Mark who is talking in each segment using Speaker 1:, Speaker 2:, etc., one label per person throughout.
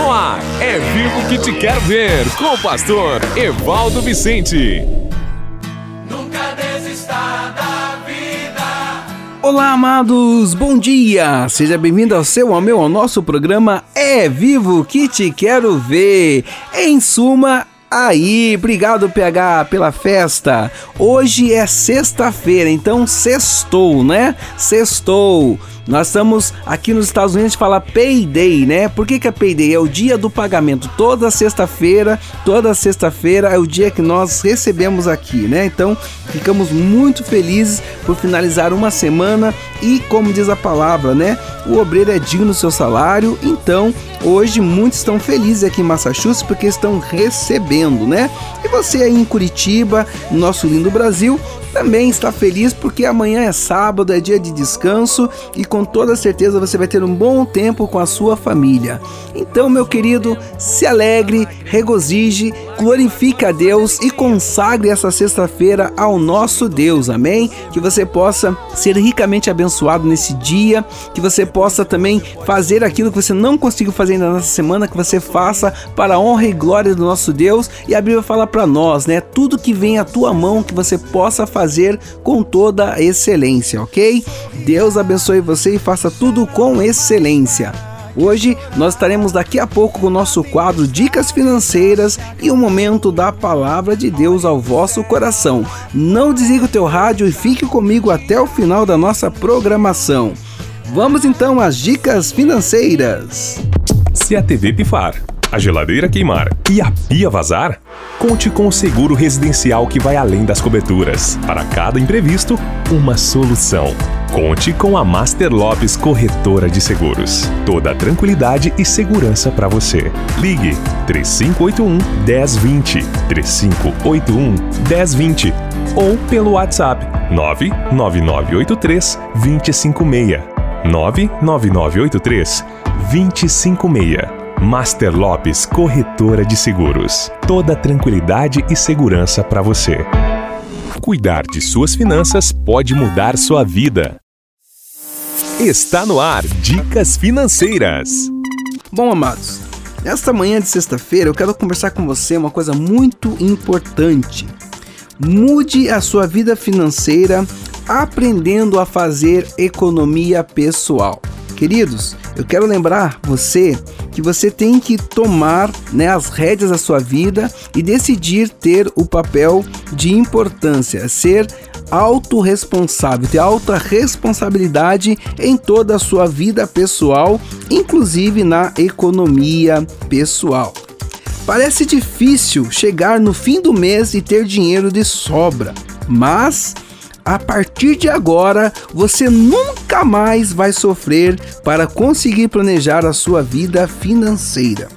Speaker 1: No ar, é vivo que te quero ver, com o pastor Evaldo Vicente.
Speaker 2: Nunca desista da vida.
Speaker 3: Olá, amados, bom dia! Seja bem-vindo ao seu, ao meu, ao nosso programa É Vivo que te quero ver. Em suma, Aí, obrigado PH pela festa. Hoje é sexta-feira, então sextou, né? Sextou. Nós estamos aqui nos Estados Unidos, fala payday, né? Por que, que é payday? É o dia do pagamento. Toda sexta-feira, toda sexta-feira é o dia que nós recebemos aqui, né? Então, ficamos muito felizes por finalizar uma semana e, como diz a palavra, né? O obreiro é digno do seu salário. Então, hoje muitos estão felizes aqui em Massachusetts porque estão recebendo, né? E você aí em Curitiba, no nosso lindo Brasil, também está feliz porque amanhã é sábado, é dia de descanso e com toda certeza você vai ter um bom tempo com a sua família. Então, meu querido, se alegre, regozije, glorifique a Deus e consagre essa sexta-feira ao nosso Deus, amém? Que você possa ser ricamente abençoado nesse dia, que você possa também fazer aquilo que você não conseguiu fazer ainda nessa semana, que você faça para a honra e glória do nosso Deus. E a Bíblia fala para nós, né? Tudo que vem à tua mão que você possa fazer com toda a excelência, ok? Deus abençoe você e faça tudo com excelência. Hoje nós estaremos daqui a pouco com o nosso quadro Dicas Financeiras e o momento da palavra de Deus ao vosso coração. Não desligue o teu rádio e fique comigo até o final da nossa programação. Vamos então às dicas financeiras.
Speaker 1: Se a TV pifar, a geladeira queimar e a pia vazar, conte com o seguro residencial que vai além das coberturas. Para cada imprevisto, uma solução. Conte com a Master Lopes Corretora de Seguros. Toda tranquilidade e segurança para você. Ligue 3581 1020 3581 1020 ou pelo WhatsApp 99983 256 99983 256 Master Lopes Corretora de Seguros. Toda tranquilidade e segurança para você. Cuidar de suas finanças pode mudar sua vida. Está no ar Dicas Financeiras.
Speaker 3: Bom, amados, nesta manhã de sexta-feira eu quero conversar com você uma coisa muito importante. Mude a sua vida financeira aprendendo a fazer economia pessoal. Queridos, eu quero lembrar você que você tem que tomar né, as rédeas da sua vida e decidir ter o papel de importância, ser autorresponsável, ter alta responsabilidade em toda a sua vida pessoal, inclusive na economia pessoal. Parece difícil chegar no fim do mês e ter dinheiro de sobra, mas a partir de agora você nunca mais vai sofrer para conseguir planejar a sua vida financeira.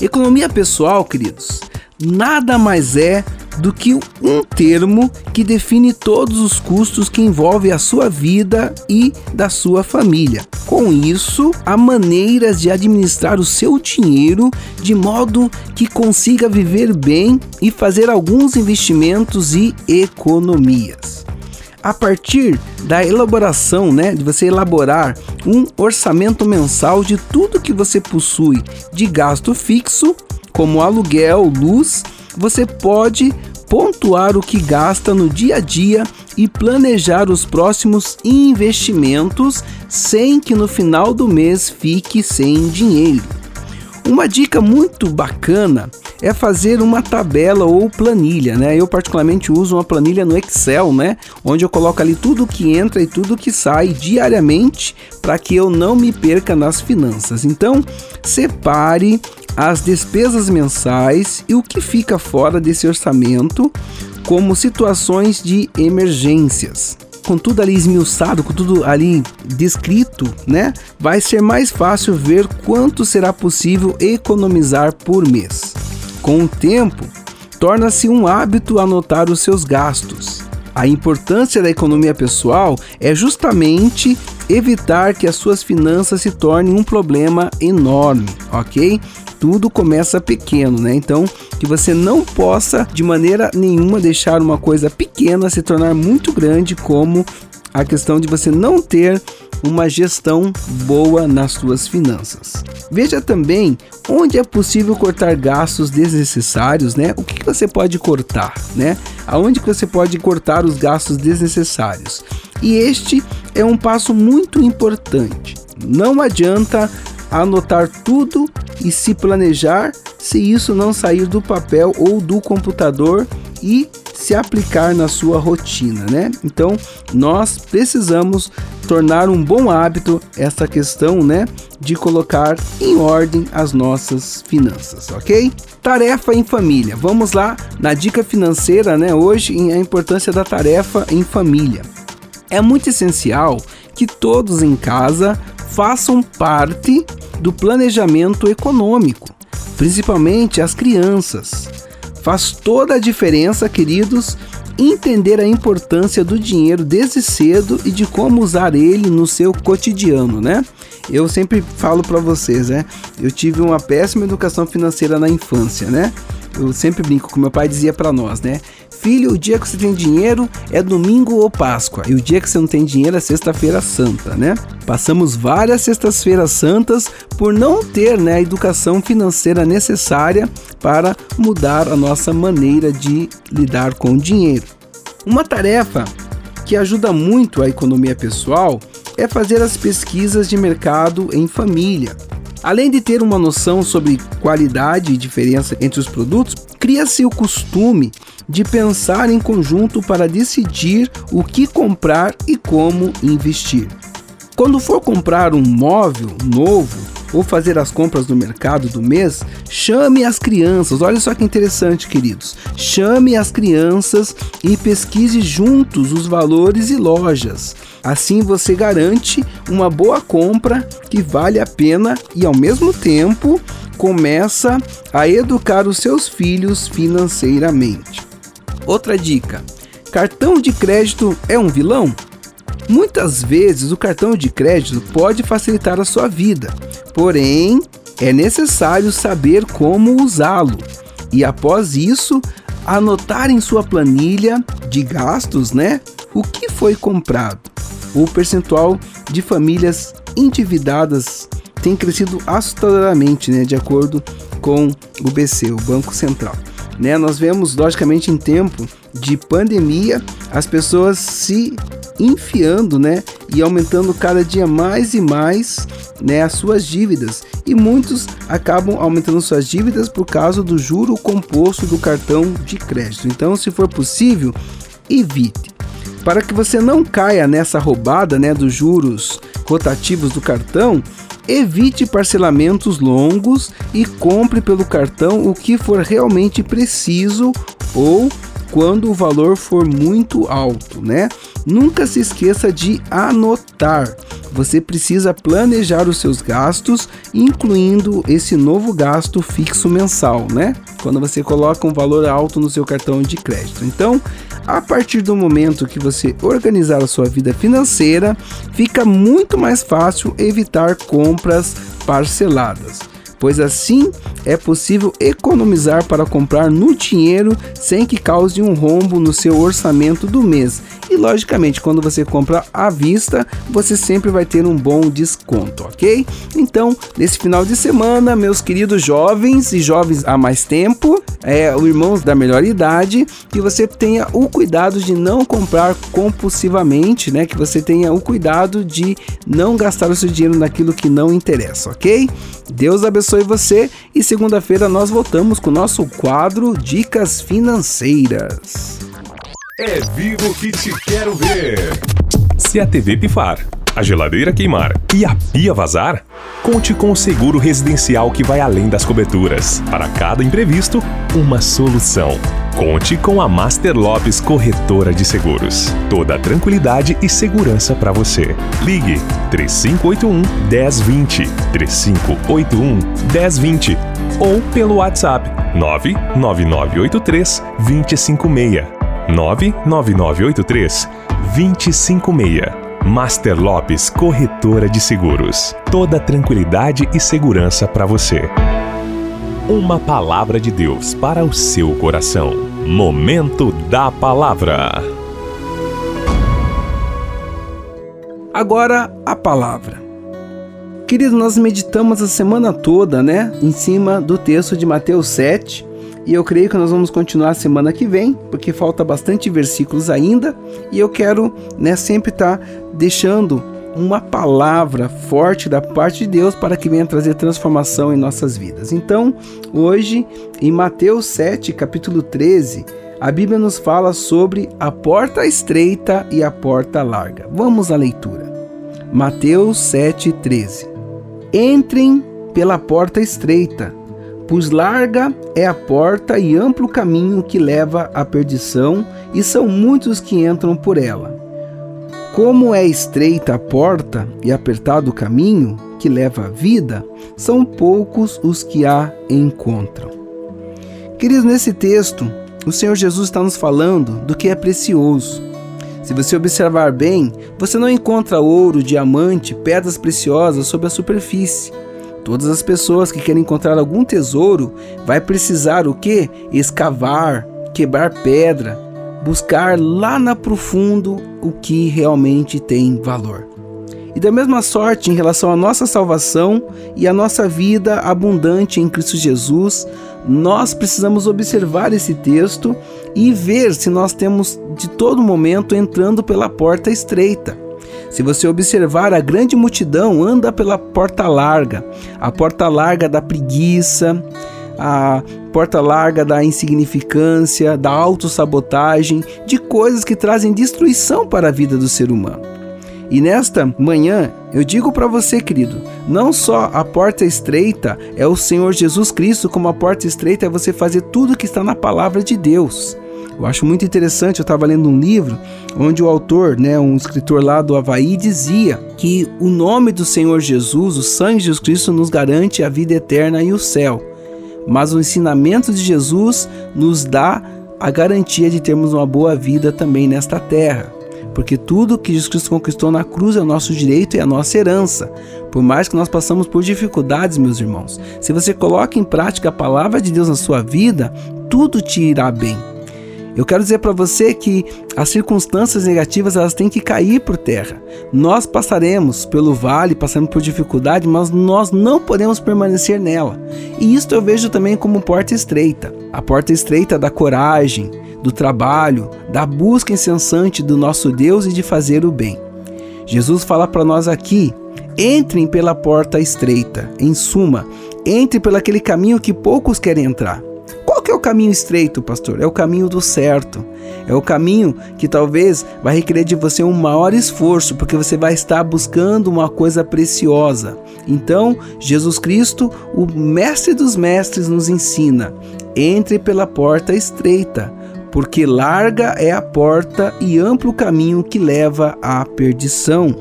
Speaker 3: Economia pessoal, queridos, nada mais é do que um termo que define todos os custos que envolvem a sua vida e da sua família. Com isso, há maneiras de administrar o seu dinheiro de modo que consiga viver bem e fazer alguns investimentos e economias a partir da elaboração, né, de você elaborar um orçamento mensal de tudo que você possui de gasto fixo, como aluguel, luz, você pode pontuar o que gasta no dia a dia e planejar os próximos investimentos sem que no final do mês fique sem dinheiro. Uma dica muito bacana é fazer uma tabela ou planilha, né? Eu particularmente uso uma planilha no Excel, né? Onde eu coloco ali tudo que entra e tudo que sai diariamente para que eu não me perca nas finanças. Então, separe as despesas mensais e o que fica fora desse orçamento como situações de emergências com tudo ali esmiuçado, com tudo ali descrito, né? Vai ser mais fácil ver quanto será possível economizar por mês. Com o tempo, torna-se um hábito anotar os seus gastos. A importância da economia pessoal é justamente evitar que as suas finanças se tornem um problema enorme, ok? Tudo começa pequeno, né? Então, que você não possa de maneira nenhuma deixar uma coisa pequena se tornar muito grande, como a questão de você não ter uma gestão boa nas suas finanças. Veja também onde é possível cortar gastos desnecessários, né? O que você pode cortar, né? Aonde que você pode cortar os gastos desnecessários? E este é um passo muito importante. Não adianta anotar tudo e se planejar se isso não sair do papel ou do computador e se aplicar na sua rotina, né? Então, nós precisamos tornar um bom hábito essa questão, né, de colocar em ordem as nossas finanças, OK? Tarefa em família. Vamos lá na dica financeira, né, hoje em a importância da tarefa em família. É muito essencial que todos em casa façam parte do planejamento econômico, principalmente as crianças. Faz toda a diferença, queridos, entender a importância do dinheiro desde cedo e de como usar ele no seu cotidiano, né? Eu sempre falo para vocês, né? Eu tive uma péssima educação financeira na infância, né? Eu sempre brinco, como meu pai dizia para nós, né? Filho, o dia que você tem dinheiro é domingo ou Páscoa, e o dia que você não tem dinheiro é sexta-feira santa, né? Passamos várias sextas-feiras santas por não ter né, a educação financeira necessária para mudar a nossa maneira de lidar com o dinheiro. Uma tarefa que ajuda muito a economia pessoal é fazer as pesquisas de mercado em família. Além de ter uma noção sobre qualidade e diferença entre os produtos, cria-se o costume de pensar em conjunto para decidir o que comprar e como investir. Quando for comprar um móvel novo ou fazer as compras no mercado do mês, chame as crianças. Olha só que interessante, queridos. Chame as crianças e pesquise juntos os valores e lojas. Assim você garante uma boa compra que vale a pena e ao mesmo tempo começa a educar os seus filhos financeiramente. Outra dica: cartão de crédito é um vilão? Muitas vezes o cartão de crédito pode facilitar a sua vida, porém é necessário saber como usá-lo e após isso anotar em sua planilha de gastos, né, o que foi comprado. O percentual de famílias endividadas tem crescido assustadoramente, né, de acordo com o BC, o Banco Central. Né? Nós vemos, logicamente, em tempo de pandemia, as pessoas se enfiando, né, e aumentando cada dia mais e mais, né, as suas dívidas. E muitos acabam aumentando suas dívidas por causa do juro composto do cartão de crédito. Então, se for possível, evite. Para que você não caia nessa roubada, né, dos juros rotativos do cartão, Evite parcelamentos longos e compre pelo cartão o que for realmente preciso ou quando o valor for muito alto, né? Nunca se esqueça de anotar. Você precisa planejar os seus gastos, incluindo esse novo gasto fixo mensal, né? Quando você coloca um valor alto no seu cartão de crédito. Então, a partir do momento que você organizar a sua vida financeira, fica muito mais fácil evitar compras parceladas, pois assim é possível economizar para comprar no dinheiro sem que cause um rombo no seu orçamento do mês e logicamente, quando você compra à vista, você sempre vai ter um bom desconto, ok? Então, nesse final de semana, meus queridos jovens e jovens há mais tempo, é, irmãos da melhor idade, que você tenha o cuidado de não comprar compulsivamente, né? Que você tenha o cuidado de não gastar o seu dinheiro naquilo que não interessa, ok? Deus abençoe você e segunda-feira nós voltamos com o nosso quadro Dicas Financeiras.
Speaker 1: É vivo que te quero ver. Se a TV pifar, a geladeira queimar e a pia vazar, conte com o seguro residencial que vai além das coberturas. Para cada imprevisto, uma solução. Conte com a Master Lopes Corretora de Seguros. Toda a tranquilidade e segurança para você. Ligue 3581 1020 3581 1020 ou pelo WhatsApp 99983 256. 99983 256. Master Lopes Corretora de Seguros. Toda tranquilidade e segurança para você. Uma palavra de Deus para o seu coração. Momento da palavra.
Speaker 3: Agora a palavra. Querido, nós meditamos a semana toda, né, em cima do texto de Mateus 7, e eu creio que nós vamos continuar a semana que vem, porque falta bastante versículos ainda, e eu quero, né, sempre estar tá deixando uma palavra forte da parte de Deus para que venha trazer transformação em nossas vidas. Então, hoje, em Mateus 7, capítulo 13, a Bíblia nos fala sobre a porta estreita e a porta larga. Vamos à leitura. Mateus 7,13 Entrem pela porta estreita, pois larga é a porta e amplo o caminho que leva à perdição, e são muitos que entram por ela. Como é estreita a porta e apertado o caminho que leva à vida, são poucos os que a encontram. Queridos, nesse texto, o Senhor Jesus está nos falando do que é precioso. Se você observar bem, você não encontra ouro, diamante, pedras preciosas sob a superfície. Todas as pessoas que querem encontrar algum tesouro vai precisar o que? Escavar, quebrar pedra, buscar lá na profundo o que realmente tem valor. E da mesma sorte em relação à nossa salvação e à nossa vida abundante em Cristo Jesus, nós precisamos observar esse texto e ver se nós temos de todo momento entrando pela porta estreita. Se você observar, a grande multidão anda pela porta larga, a porta larga da preguiça, a porta larga da insignificância, da autossabotagem, de coisas que trazem destruição para a vida do ser humano. E nesta manhã eu digo para você, querido, não só a porta estreita é o Senhor Jesus Cristo, como a porta estreita é você fazer tudo que está na palavra de Deus. Eu acho muito interessante, eu estava lendo um livro onde o autor, né, um escritor lá do Havaí, dizia que o nome do Senhor Jesus, o sangue de Jesus Cristo, nos garante a vida eterna e o céu. Mas o ensinamento de Jesus nos dá a garantia de termos uma boa vida também nesta terra porque tudo que Jesus Cristo conquistou na cruz é o nosso direito e a nossa herança. Por mais que nós passamos por dificuldades, meus irmãos, se você coloca em prática a palavra de Deus na sua vida, tudo te irá bem. Eu quero dizer para você que as circunstâncias negativas elas têm que cair por terra. Nós passaremos pelo vale, passaremos por dificuldade, mas nós não podemos permanecer nela. E isto eu vejo também como porta estreita. A porta estreita da coragem, do trabalho, da busca incessante do nosso Deus e de fazer o bem. Jesus fala para nós aqui: entrem pela porta estreita. Em suma, entre pelo aquele caminho que poucos querem entrar. Qual que é o caminho estreito, pastor? É o caminho do certo. É o caminho que talvez vai requerer de você um maior esforço, porque você vai estar buscando uma coisa preciosa. Então, Jesus Cristo, o mestre dos mestres, nos ensina: entre pela porta estreita, porque larga é a porta e amplo o caminho que leva à perdição.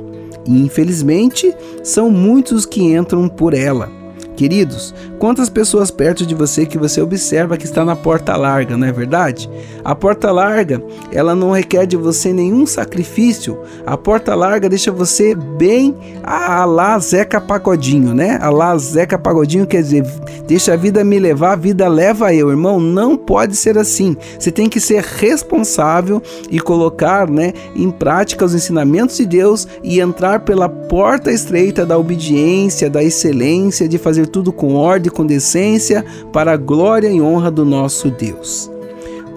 Speaker 3: E infelizmente, são muitos que entram por ela. Queridos, quantas pessoas perto de você que você observa que está na porta larga, não é verdade? A porta larga, ela não requer de você nenhum sacrifício. A porta larga deixa você bem a lá Zeca Pagodinho, né? A lá Zeca Pagodinho quer dizer, deixa a vida me levar, a vida leva eu, irmão. Não pode ser assim. Você tem que ser responsável e colocar, né, em prática os ensinamentos de Deus e entrar pela porta estreita da obediência, da excelência, de fazer tudo com ordem e com decência para a glória e honra do nosso Deus.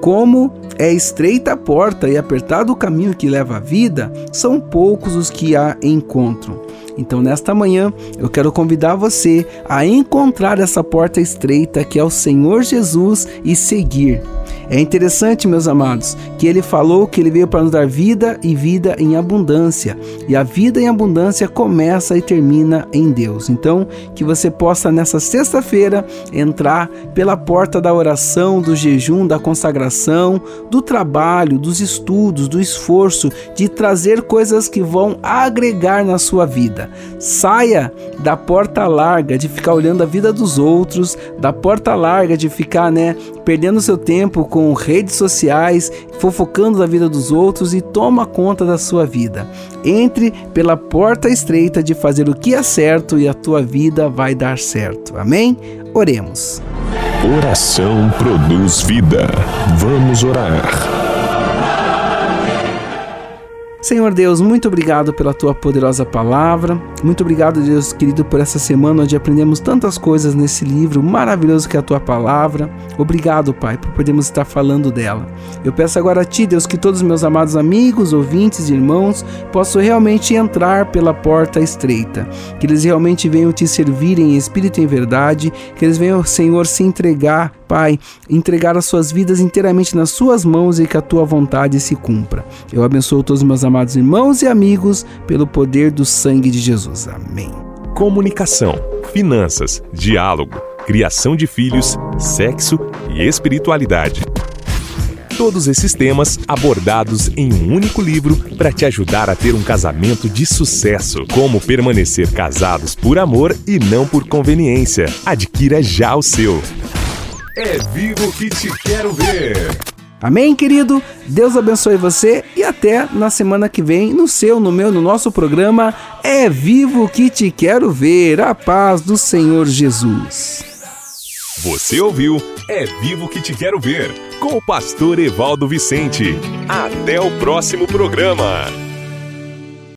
Speaker 3: Como é estreita a porta e apertado o caminho que leva à vida, são poucos os que a encontram. Então, nesta manhã, eu quero convidar você a encontrar essa porta estreita que é o Senhor Jesus e seguir. É interessante, meus amados, que ele falou que ele veio para nos dar vida e vida em abundância. E a vida em abundância começa e termina em Deus. Então, que você possa nessa sexta-feira entrar pela porta da oração, do jejum, da consagração, do trabalho, dos estudos, do esforço, de trazer coisas que vão agregar na sua vida. Saia da porta larga de ficar olhando a vida dos outros, da porta larga de ficar, né, perdendo seu tempo com redes sociais, fofocando da vida dos outros e toma conta da sua vida. Entre pela porta estreita de fazer o que é certo e a tua vida vai dar certo. Amém? Oremos.
Speaker 1: Oração produz vida. Vamos orar.
Speaker 3: Senhor Deus, muito obrigado pela tua poderosa palavra. Muito obrigado, Deus querido, por essa semana onde aprendemos tantas coisas nesse livro maravilhoso que é a tua palavra. Obrigado, Pai, por podermos estar falando dela. Eu peço agora a ti, Deus, que todos os meus amados amigos, ouvintes e irmãos possam realmente entrar pela porta estreita. Que eles realmente venham te servir em espírito e em verdade. Que eles venham, Senhor, se entregar Pai, entregar as suas vidas inteiramente nas suas mãos e que a tua vontade se cumpra. Eu abençoo todos os meus amados irmãos e amigos pelo poder do sangue de Jesus. Amém.
Speaker 1: Comunicação, finanças, diálogo, criação de filhos, sexo e espiritualidade. Todos esses temas abordados em um único livro para te ajudar a ter um casamento de sucesso. Como permanecer casados por amor e não por conveniência. Adquira já o seu. É vivo que te quero ver.
Speaker 3: Amém, querido? Deus abençoe você e até na semana que vem no seu, no meu, no nosso programa É Vivo que te quero ver. A paz do Senhor Jesus.
Speaker 1: Você ouviu É Vivo que te quero ver com o pastor Evaldo Vicente. Até o próximo programa.